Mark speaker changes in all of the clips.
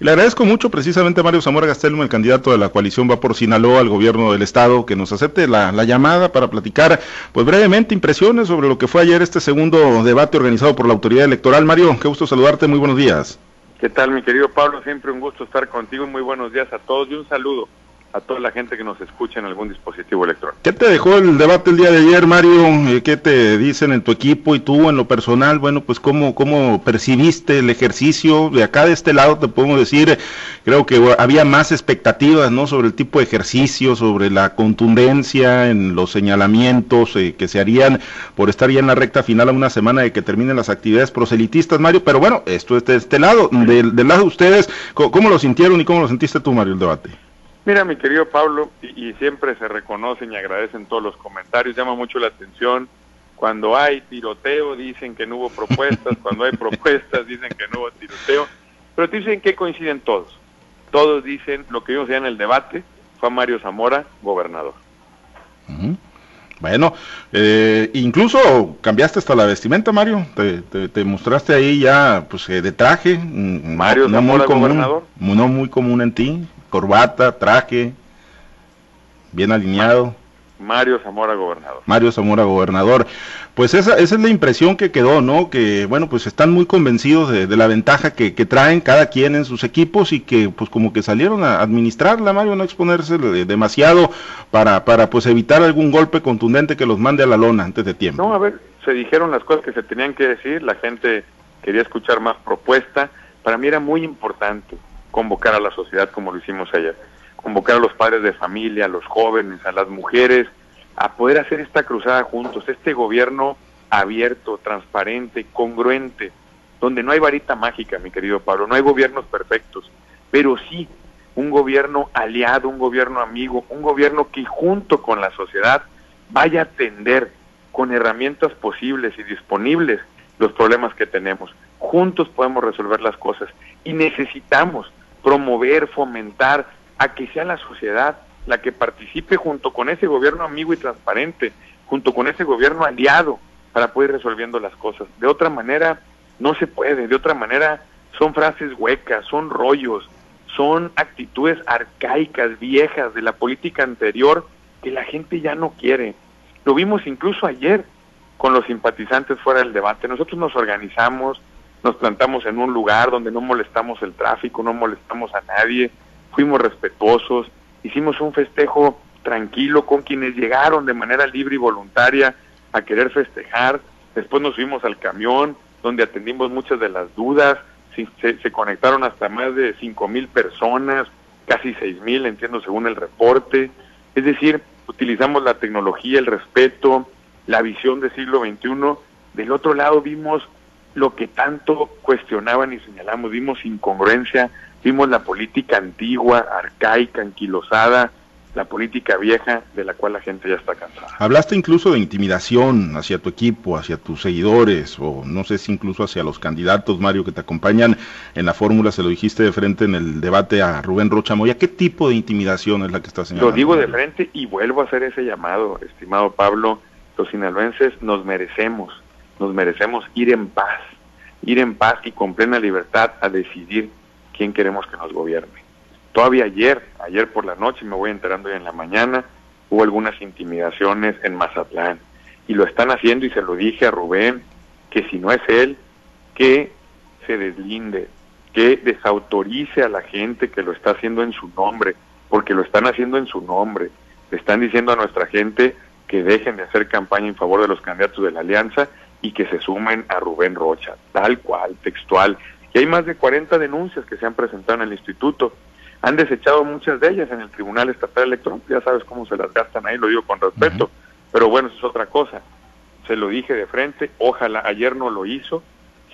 Speaker 1: Y le agradezco mucho precisamente a Mario Zamora Gastelum, el candidato de la coalición Va por Sinaloa al gobierno del estado, que nos acepte la, la llamada para platicar, pues brevemente, impresiones sobre lo que fue ayer este segundo debate organizado por la autoridad electoral. Mario, qué gusto saludarte, muy buenos días.
Speaker 2: ¿Qué tal, mi querido Pablo? Siempre un gusto estar contigo. Muy buenos días a todos y un saludo a toda la gente que nos escucha en algún dispositivo electrónico.
Speaker 1: ¿Qué te dejó el debate el día de ayer, Mario? Eh, ¿Qué te dicen en tu equipo y tú en lo personal? Bueno, pues cómo, cómo percibiste el ejercicio. De acá de este lado te podemos decir, creo que había más expectativas, ¿no? Sobre el tipo de ejercicio, sobre la contundencia en los señalamientos eh, que se harían por estar ya en la recta final a una semana de que terminen las actividades proselitistas, Mario. Pero bueno, esto es de este lado. Del, del lado de ustedes, ¿cómo lo sintieron y cómo lo sentiste tú, Mario, el debate?
Speaker 2: Mira, mi querido Pablo, y, siempre se reconocen y agradecen todos los comentarios, llama mucho la atención. Cuando hay tiroteo dicen que no hubo propuestas, cuando hay propuestas dicen que no hubo tiroteo, pero dicen que coinciden todos. Todos dicen lo que vimos ya en el debate, fue Mario Zamora, gobernador.
Speaker 1: Bueno, eh, incluso cambiaste hasta la vestimenta, Mario. Te, mostraste ahí ya, pues, eh, de traje.
Speaker 2: Mm, Mario Zamora, gobernador.
Speaker 1: No muy común en ti corbata, traje, bien alineado.
Speaker 2: Mario Zamora gobernador.
Speaker 1: Mario Zamora gobernador. Pues esa, esa es la impresión que quedó, ¿no? Que, bueno, pues están muy convencidos de, la ventaja que, traen cada quien en sus equipos y que, pues como que salieron a administrarla, Mario, no exponerse demasiado para, para, pues evitar algún golpe contundente que los mande a la lona antes de tiempo.
Speaker 2: No, a ver, se dijeron las cosas que se tenían que decir, la gente quería escuchar más propuesta. Para mí era muy importante convocar a la sociedad como lo hicimos ayer, convocar a los padres de familia, a los jóvenes, a las mujeres, a poder hacer esta cruzada juntos, este gobierno abierto, transparente, congruente, donde no hay varita mágica, mi querido Pablo, no hay gobiernos perfectos, pero sí un gobierno aliado, un gobierno amigo, un gobierno que junto con la sociedad vaya a atender con herramientas posibles y disponibles los problemas que tenemos. Juntos podemos resolver las cosas y necesitamos promover, fomentar a que sea la sociedad la que participe junto con ese gobierno amigo y transparente, junto con ese gobierno aliado para poder ir resolviendo las cosas. De otra manera, no se puede, de otra manera son frases huecas, son rollos, son actitudes arcaicas, viejas de la política anterior que la gente ya no quiere. Lo vimos incluso ayer con los simpatizantes fuera del debate. Nosotros nos organizamos, nos plantamos en un lugar donde no molestamos el tráfico, no molestamos a nadie, fuimos respetuosos, hicimos un festejo tranquilo con quienes llegaron de manera libre y voluntaria a querer festejar, después nos subimos al camión donde atendimos muchas de las dudas, se, conectaron hasta más de cinco mil personas, casi seis mil, entiendo según el reporte, es decir, utilizamos la tecnología, el respeto, la visión del siglo XXI, del otro lado vimos lo que tanto cuestionaban y señalamos, vimos incongruencia, vimos la política antigua, arcaica, anquilosada, la política vieja de la cual la gente ya está cansada.
Speaker 1: Hablaste incluso de intimidación hacia tu equipo, hacia tus seguidores, o no sé si incluso hacia los candidatos, Mario, que te acompañan en la fórmula, se lo dijiste de frente en el debate a Rubén Rocha Moya. ¿Qué tipo de intimidación es la que estás señalando?
Speaker 2: Lo digo de frente y vuelvo a hacer ese llamado, estimado Pablo, los sinaloenses nos merecemos nos merecemos ir en paz, ir en paz y con plena libertad a decidir quién queremos que nos gobierne. Todavía ayer, ayer por la noche, me voy enterando ya en la mañana, hubo algunas intimidaciones en Mazatlán y lo están haciendo y se lo dije a Rubén, que si no es él, que se deslinde, que desautorice a la gente que lo está haciendo en su nombre, porque lo están haciendo en su nombre. Le están diciendo a nuestra gente que dejen de hacer campaña en favor de los candidatos de la alianza y que se sumen a Rubén Rocha, tal cual, textual. Y hay más de 40 denuncias que se han presentado en el instituto. Han desechado muchas de ellas en el Tribunal Estatal Electoral, ya sabes cómo se las gastan ahí, lo digo con respeto, pero bueno, eso es otra cosa. Se lo dije de frente, ojalá, ayer no lo hizo,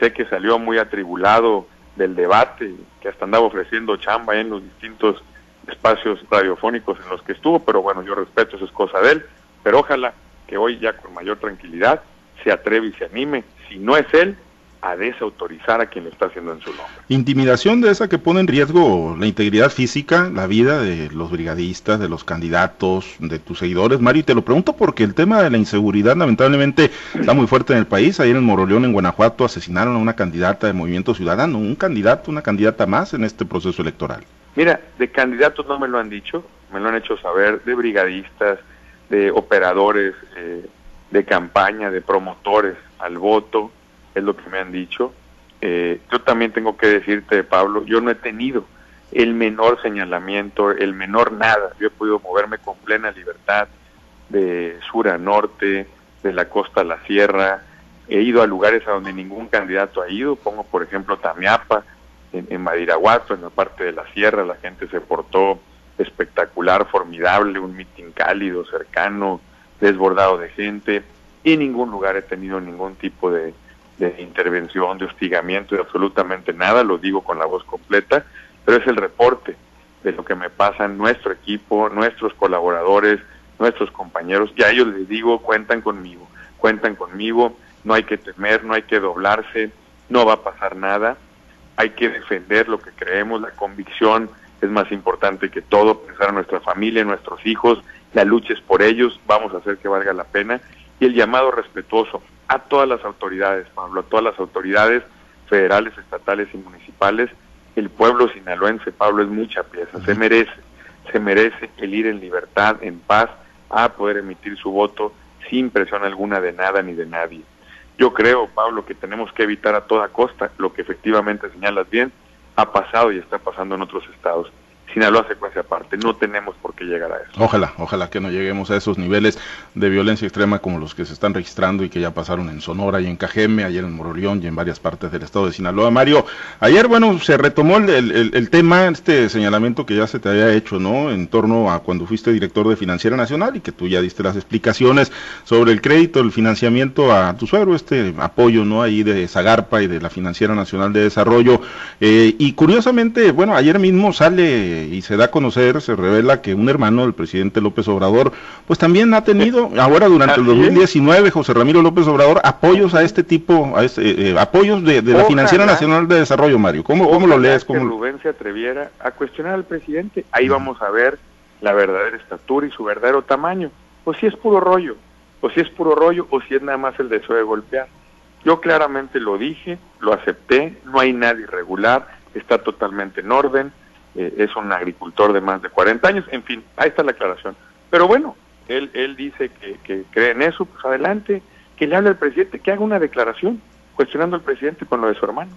Speaker 2: sé que salió muy atribulado del debate, que hasta andaba ofreciendo chamba en los distintos espacios radiofónicos en los que estuvo, pero bueno, yo respeto, eso es cosa de él, pero ojalá que hoy ya con mayor tranquilidad se atreve y se anime. Si no es él, a desautorizar a quien lo está haciendo en su nombre.
Speaker 1: Intimidación de esa que pone en riesgo la integridad física, la vida de los brigadistas, de los candidatos, de tus seguidores. Mario, y te lo pregunto porque el tema de la inseguridad lamentablemente está muy fuerte en el país. Ayer en Moroleón, en Guanajuato, asesinaron a una candidata de Movimiento Ciudadano, un candidato, una candidata más en este proceso electoral.
Speaker 2: Mira, de candidatos no me lo han dicho, me lo han hecho saber, de brigadistas, de operadores eh, de campaña, de promotores al voto, es lo que me han dicho. Eh, yo también tengo que decirte, Pablo, yo no he tenido el menor señalamiento, el menor nada. Yo he podido moverme con plena libertad de sur a norte, de la costa a la sierra. He ido a lugares a donde ningún candidato ha ido. Pongo, por ejemplo, Tamiapa, en, en en la parte de la sierra. La gente se portó espectacular, formidable, un mitin cálido, cercano, desbordado de gente. En ningún lugar he tenido ningún tipo de, intervención, de hostigamiento, de absolutamente nada, lo digo con la voz completa, pero es el reporte de lo que me pasa nuestro equipo, nuestros colaboradores, nuestros compañeros, y a ellos les digo, cuentan conmigo, cuentan conmigo, no hay que temer, no hay que doblarse, no va a pasar nada, hay que defender lo que creemos, la convicción es más importante que todo, pensar en nuestra familia, en nuestros hijos, la lucha es por ellos, vamos a hacer que valga la pena, y el llamado respetuoso, a todas las autoridades, Pablo, a todas las autoridades federales, estatales y municipales. El pueblo sinaloense, Pablo, es mucha pieza, se merece, se merece el ir en libertad, en paz, a poder emitir su voto sin presión alguna de nada ni de nadie. Yo creo, Pablo, que tenemos que evitar a toda costa lo que efectivamente señalas bien, ha pasado y está pasando en otros estados. Sinaloa secuencia aparte. No tenemos por qué llegar a eso.
Speaker 1: Ojalá, ojalá que no lleguemos a esos niveles de violencia extrema como los que se están registrando y que ya pasaron en Sonora y en Cajeme, ayer en Moroleón y en varias partes del estado de Sinaloa. Mario, ayer, bueno, se retomó el, el, tema, este señalamiento que ya se te había hecho, ¿no? En torno a cuando fuiste director de Financiera Nacional y que tú ya diste las explicaciones sobre el crédito, el financiamiento a tu suegro, este apoyo, ¿no? Ahí de Zagarpa y de la Financiera Nacional de Desarrollo. Eh, y curiosamente, bueno, ayer mismo sale y se da a conocer, se revela que un hermano del presidente López Obrador, pues también ha tenido, ahora durante el 2019, José Ramiro López Obrador, apoyos a este tipo, a este, eh, eh, apoyos de, la Financiera Nacional de Desarrollo, Mario. ¿Cómo, cómo lo lees?
Speaker 2: ¿Cómo... Que Rubén se atreviera a cuestionar al presidente, ahí vamos a ver la verdadera estatura y su verdadero tamaño. O si es puro rollo, o si es puro rollo, o si es nada más el deseo de golpear. Yo claramente lo dije, lo acepté, no hay nada irregular, está totalmente en orden, eh, es un agricultor de más de 40 años, en fin, ahí está la aclaración. Pero bueno, él, él dice que, que cree en eso, pues adelante, que le hable al presidente, que haga una declaración cuestionando al presidente con lo de su hermano.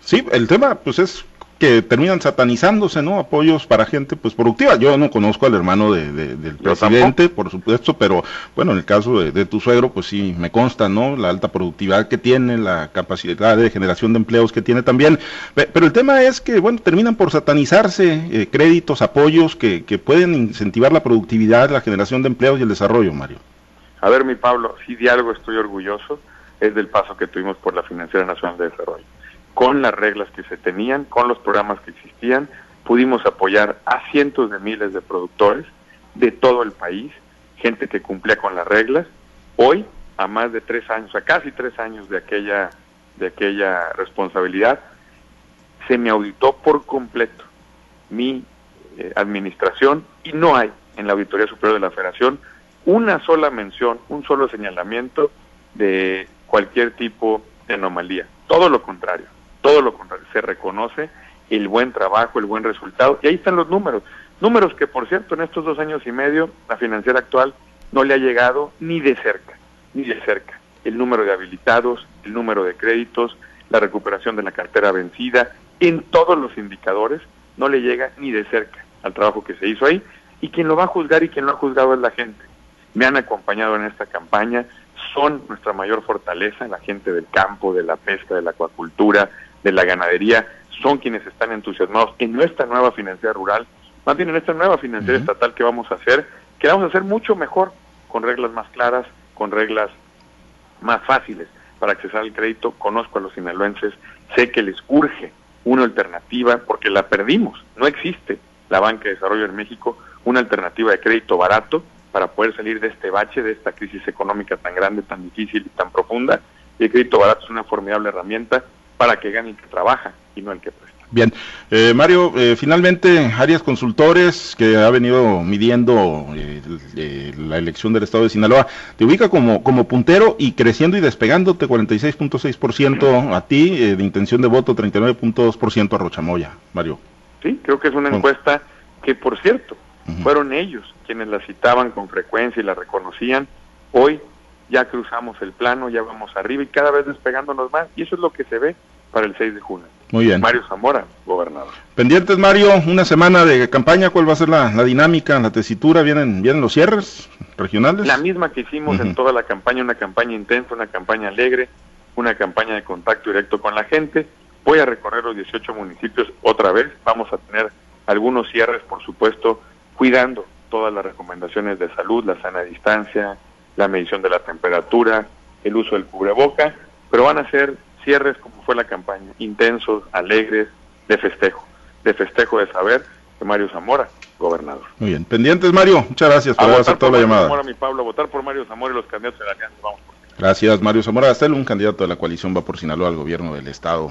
Speaker 1: Sí, el tema pues es que terminan satanizándose, ¿no? Apoyos para gente pues productiva. Yo no conozco al hermano de, del presidente, por supuesto, pero bueno, en el caso de, tu suegro, pues sí, me consta, ¿no? La alta productividad que tiene, la capacidad de generación de empleos que tiene también. Pero el tema es que, bueno, terminan por satanizarse eh, créditos, apoyos que, que pueden incentivar la productividad, la generación de empleos y el desarrollo, Mario.
Speaker 2: A ver, mi Pablo, si de algo estoy orgulloso, es del paso que tuvimos por la Financiera Nacional de Desarrollo con las reglas que se tenían, con los programas que existían, pudimos apoyar a cientos de miles de productores de todo el país, gente que cumplía con las reglas. Hoy, a más de tres años, a casi tres años de aquella, de aquella responsabilidad, se me auditó por completo mi eh, administración y no hay en la Auditoría Superior de la Federación una sola mención, un solo señalamiento de cualquier tipo de anomalía. Todo lo contrario todo lo contrario, se reconoce el buen trabajo, el buen resultado, y ahí están los números. Números que, por cierto, en estos dos años y medio, la financiera actual no le ha llegado ni de cerca, ni de cerca. El número de habilitados, el número de créditos, la recuperación de la cartera vencida, en todos los indicadores, no le llega ni de cerca al trabajo que se hizo ahí, y quien lo va a juzgar y quien lo ha juzgado es la gente. Me han acompañado en esta campaña, son nuestra mayor fortaleza, la gente del campo, de la pesca, de la acuacultura, de la ganadería son quienes están entusiasmados en nuestra nueva financiera rural, más bien en esta nueva financiera estatal que vamos a hacer, que vamos a hacer mucho mejor, con reglas más claras, con reglas más fáciles para accesar al crédito. Conozco a los sinaloenses, sé que les urge una alternativa porque la perdimos, no existe la banca de desarrollo en México, una alternativa de crédito barato para poder salir de este bache, de esta crisis económica tan grande, tan difícil y tan profunda y el crédito barato es una formidable herramienta para que gane el que trabaja y no el que presta.
Speaker 1: Bien, eh, Mario, eh, finalmente, Arias Consultores, que ha venido midiendo eh, la elección del estado de Sinaloa, te ubica como, como puntero y creciendo y despegándote 46.6% a ti, de intención de voto 39.2% a Rochamoya, Mario.
Speaker 2: Sí, creo que es una encuesta que, por cierto, fueron ellos quienes la citaban con frecuencia y la reconocían. Hoy ya cruzamos el plano, ya vamos arriba y cada vez despegándonos más, y eso es lo que se ve para el 6 de junio.
Speaker 1: Muy bien.
Speaker 2: Mario Zamora, gobernador.
Speaker 1: Pendientes, Mario, una semana de campaña, ¿cuál va a ser la, dinámica, la tesitura? ¿Vienen, ¿Vienen los cierres regionales?
Speaker 2: La misma que hicimos en toda la campaña, una campaña intensa, una campaña alegre, una campaña de contacto directo con la gente. Voy a recorrer los 18 municipios otra vez, vamos a tener algunos cierres, por supuesto, cuidando todas las recomendaciones de salud, la sana distancia, la medición de la temperatura, el uso del cubreboca, pero van a ser cierres como fue la campaña, intensos, alegres, de festejo, de festejo de saber que Mario Zamora, gobernador.
Speaker 1: Muy bien, pendientes Mario, muchas gracias por haber aceptado la llamada.
Speaker 2: Zamora, mi Pablo, votar por Mario Zamora y los candidatos de la alianza, vamos
Speaker 1: Gracias, Mario Zamora Gastel, un candidato de la coalición va por Sinaloa al gobierno del estado.